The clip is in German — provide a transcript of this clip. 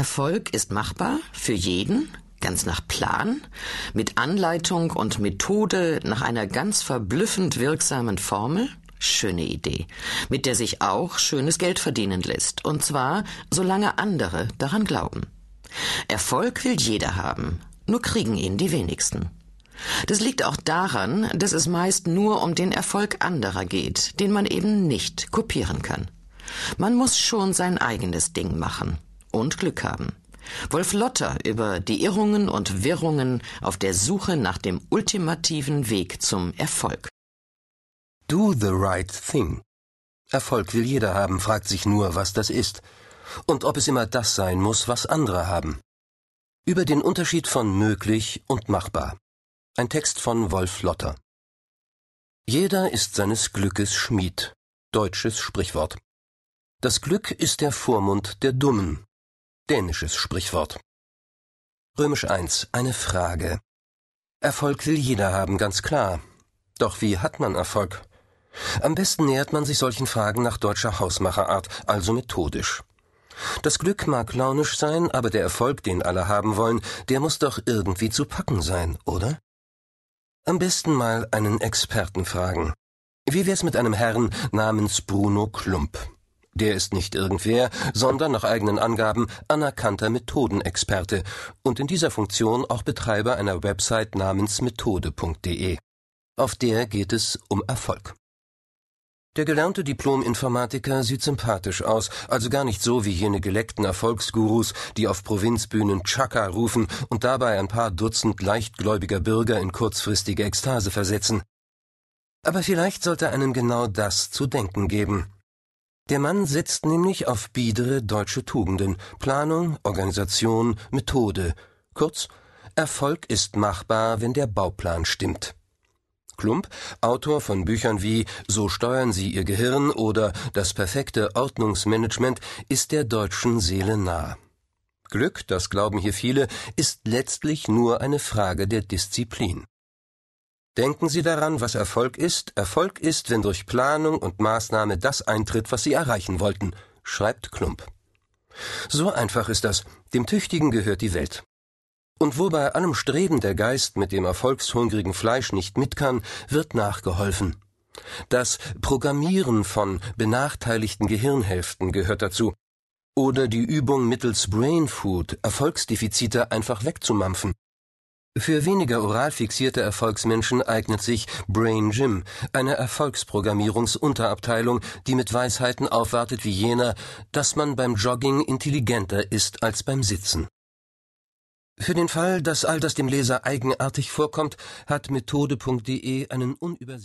Erfolg ist machbar für jeden, ganz nach Plan, mit Anleitung und Methode nach einer ganz verblüffend wirksamen Formel? Schöne Idee, mit der sich auch schönes Geld verdienen lässt, und zwar solange andere daran glauben. Erfolg will jeder haben, nur kriegen ihn die wenigsten. Das liegt auch daran, dass es meist nur um den Erfolg anderer geht, den man eben nicht kopieren kann. Man muss schon sein eigenes Ding machen und Glück haben. Wolf Lotter über die Irrungen und Wirrungen auf der Suche nach dem ultimativen Weg zum Erfolg. Do the right thing. Erfolg will jeder haben, fragt sich nur, was das ist. Und ob es immer das sein muss, was andere haben. Über den Unterschied von möglich und machbar. Ein Text von Wolf Lotter. Jeder ist seines Glückes Schmied. Deutsches Sprichwort. Das Glück ist der Vormund der Dummen. Dänisches Sprichwort. Römisch 1. Eine Frage. Erfolg will jeder haben, ganz klar. Doch wie hat man Erfolg? Am besten nähert man sich solchen Fragen nach deutscher Hausmacherart, also methodisch. Das Glück mag launisch sein, aber der Erfolg, den alle haben wollen, der muss doch irgendwie zu packen sein, oder? Am besten mal einen Experten fragen. Wie wär's mit einem Herrn namens Bruno Klump? Der ist nicht irgendwer, sondern nach eigenen Angaben anerkannter Methodenexperte und in dieser Funktion auch Betreiber einer Website namens methode.de. Auf der geht es um Erfolg. Der gelernte Diplom-Informatiker sieht sympathisch aus, also gar nicht so wie jene geleckten Erfolgsgurus, die auf Provinzbühnen Chaka rufen und dabei ein paar Dutzend leichtgläubiger Bürger in kurzfristige Ekstase versetzen. Aber vielleicht sollte einem genau das zu denken geben. Der Mann setzt nämlich auf biedere deutsche Tugenden Planung, Organisation, Methode. Kurz, Erfolg ist machbar, wenn der Bauplan stimmt. Klump, Autor von Büchern wie So steuern Sie Ihr Gehirn oder Das perfekte Ordnungsmanagement, ist der deutschen Seele nah. Glück, das glauben hier viele, ist letztlich nur eine Frage der Disziplin. Denken Sie daran, was Erfolg ist. Erfolg ist, wenn durch Planung und Maßnahme das eintritt, was Sie erreichen wollten, schreibt Klump. So einfach ist das. Dem Tüchtigen gehört die Welt. Und wo bei allem Streben der Geist mit dem erfolgshungrigen Fleisch nicht mit kann, wird nachgeholfen. Das Programmieren von benachteiligten Gehirnhälften gehört dazu. Oder die Übung mittels Brain Food Erfolgsdefizite einfach wegzumampfen. Für weniger oral fixierte Erfolgsmenschen eignet sich Brain Gym, eine Erfolgsprogrammierungsunterabteilung, die mit Weisheiten aufwartet wie jener, dass man beim Jogging intelligenter ist als beim Sitzen. Für den Fall, dass all das dem Leser eigenartig vorkommt, hat methode.de einen unübersehbaren